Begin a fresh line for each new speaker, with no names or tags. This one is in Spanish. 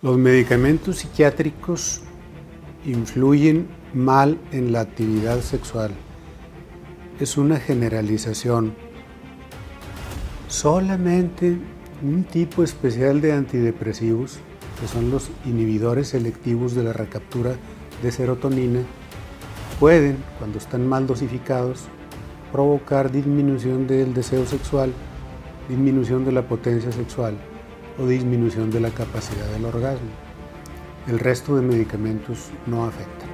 Los medicamentos psiquiátricos influyen mal en la actividad sexual. Es una generalización. Solamente un tipo especial de antidepresivos, que son los inhibidores selectivos de la recaptura de serotonina, pueden, cuando están mal dosificados, provocar disminución del deseo sexual, disminución de la potencia sexual o disminución de la capacidad del orgasmo. El resto de medicamentos no afectan.